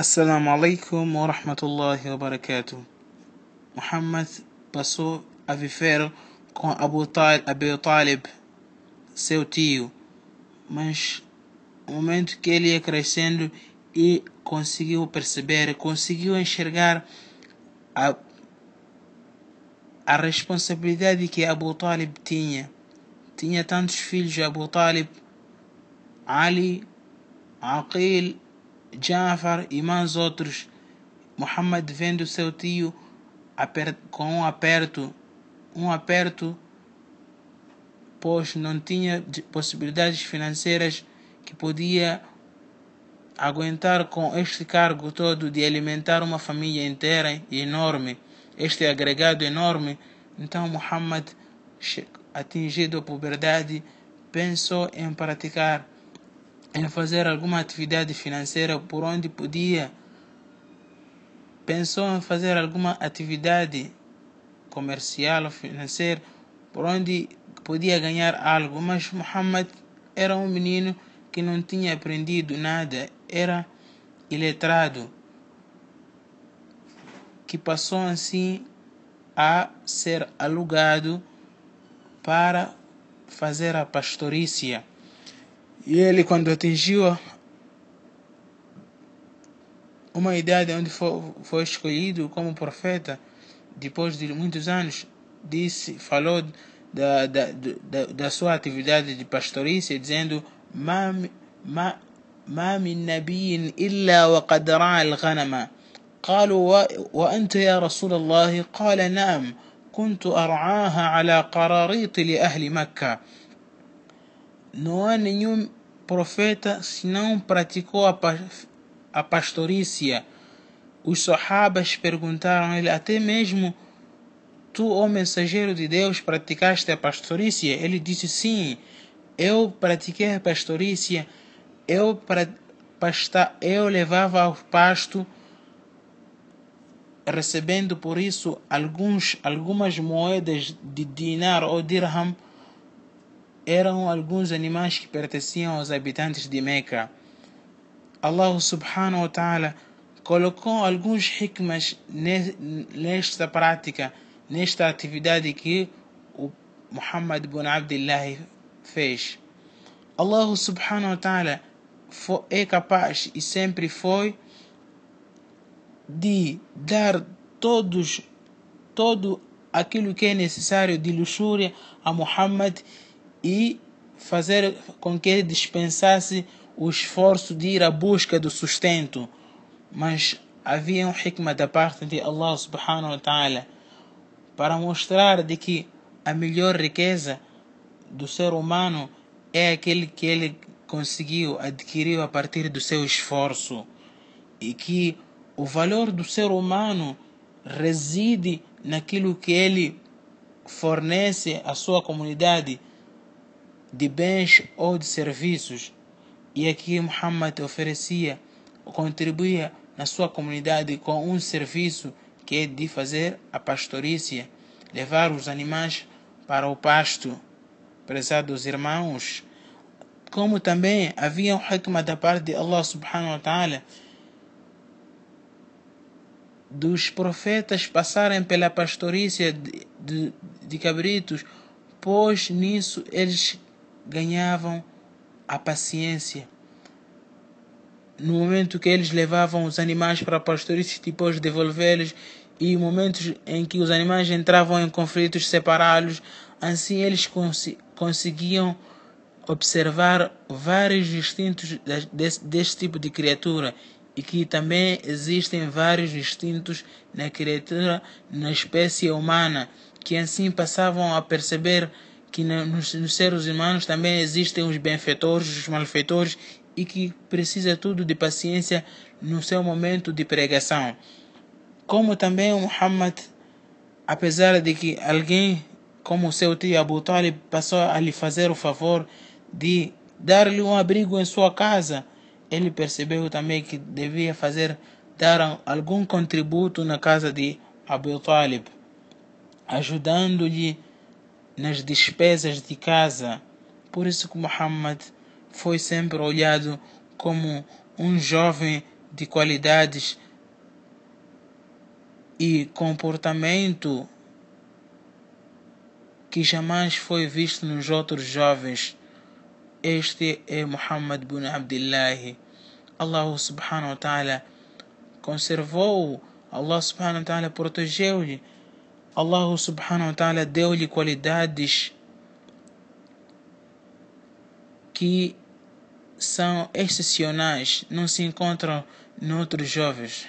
Assalamu alaikum wa rahmatullahi wa barakatuh. Muhammad passou a viver com Abu Talib, seu tio, mas no momento que ele ia crescendo e conseguiu perceber, conseguiu enxergar a, a responsabilidade que Abu Talib tinha. Tinha tantos filhos, Abu Talib, Ali, Aqil, Jafar e mais outros. Muhammad vendo seu tio com um aperto, um aperto, pois não tinha possibilidades financeiras que podia aguentar com este cargo todo de alimentar uma família inteira e enorme, este agregado enorme. Então Muhammad, atingido a puberdade, pensou em praticar em fazer alguma atividade financeira por onde podia. Pensou em fazer alguma atividade comercial ou financeira por onde podia ganhar algo, mas Muhammad era um menino que não tinha aprendido nada, era iletrado, que passou assim a ser alugado para fazer a pastorícia. E ele, quando atingiu uma idade onde foi, foi escolhido como profeta, depois de muitos anos, disse, falou da, da, da, da sua atividade de pastorícia, dizendo: ما ما ما من نبي إلا وقد رعى الغنم قالوا وأنت يا رسول الله قال نعم كنت أرعاها على قراريط لأهل مكة não há nenhum profeta se não praticou a, a pastorícia. Os sahabas perguntaram a ele, até mesmo tu, ó mensageiro de Deus, praticaste a pastorícia? Ele disse, sim, eu pratiquei a pastorícia, eu, pra, pasta, eu levava ao pasto, recebendo por isso alguns, algumas moedas de dinar ou dirham, eram alguns animais que pertenciam aos habitantes de Meca. Allah subhanahu wa ta'ala colocou alguns hikmas nesta prática, nesta atividade que o Muhammad ibn Abdullah fez. Allah subhanahu wa ta'ala é capaz e sempre foi de dar todos todo aquilo que é necessário de luxúria a Muhammad e fazer com que ele dispensasse o esforço de ir à busca do sustento. Mas havia um hikmah da parte de Allah subhanahu wa ta'ala para mostrar de que a melhor riqueza do ser humano é aquele que ele conseguiu, adquiriu a partir do seu esforço. E que o valor do ser humano reside naquilo que ele fornece à sua comunidade de bens ou de serviços. E aqui Muhammad oferecia, contribuía na sua comunidade com um serviço que é de fazer a pastorícia, levar os animais para o pasto. Prezados irmãos, como também havia um hikmah da parte de Allah subhanahu wa ta'ala dos profetas passarem pela pastorícia de, de, de cabritos, pois nisso eles ganhavam a paciência. No momento que eles levavam os animais para a pastorícia, depois devolvê-los, e momentos em que os animais entravam em conflitos, separá-los, assim eles cons conseguiam observar vários instintos desse, desse tipo de criatura e que também existem vários instintos na criatura, na espécie humana, que assim passavam a perceber que nos, nos seres humanos também existem os benfeitores, os malfeitores e que precisa tudo de paciência no seu momento de pregação. Como também o Muhammad, apesar de que alguém como seu tio Abu Talib passou a lhe fazer o favor de dar-lhe um abrigo em sua casa, ele percebeu também que devia fazer dar algum contributo na casa de Abu Talib, ajudando-lhe nas despesas de casa. Por isso que Muhammad foi sempre olhado como um jovem de qualidades e comportamento que jamais foi visto nos outros jovens. Este é Muhammad bin Abdullah. Allah subhanahu wa ta'ala conservou, Allah subhanahu wa ta'ala protegeu-lhe, Allah subhanahu wa ta'ala deu-lhe qualidades que são excepcionais, não se encontram em outros jovens.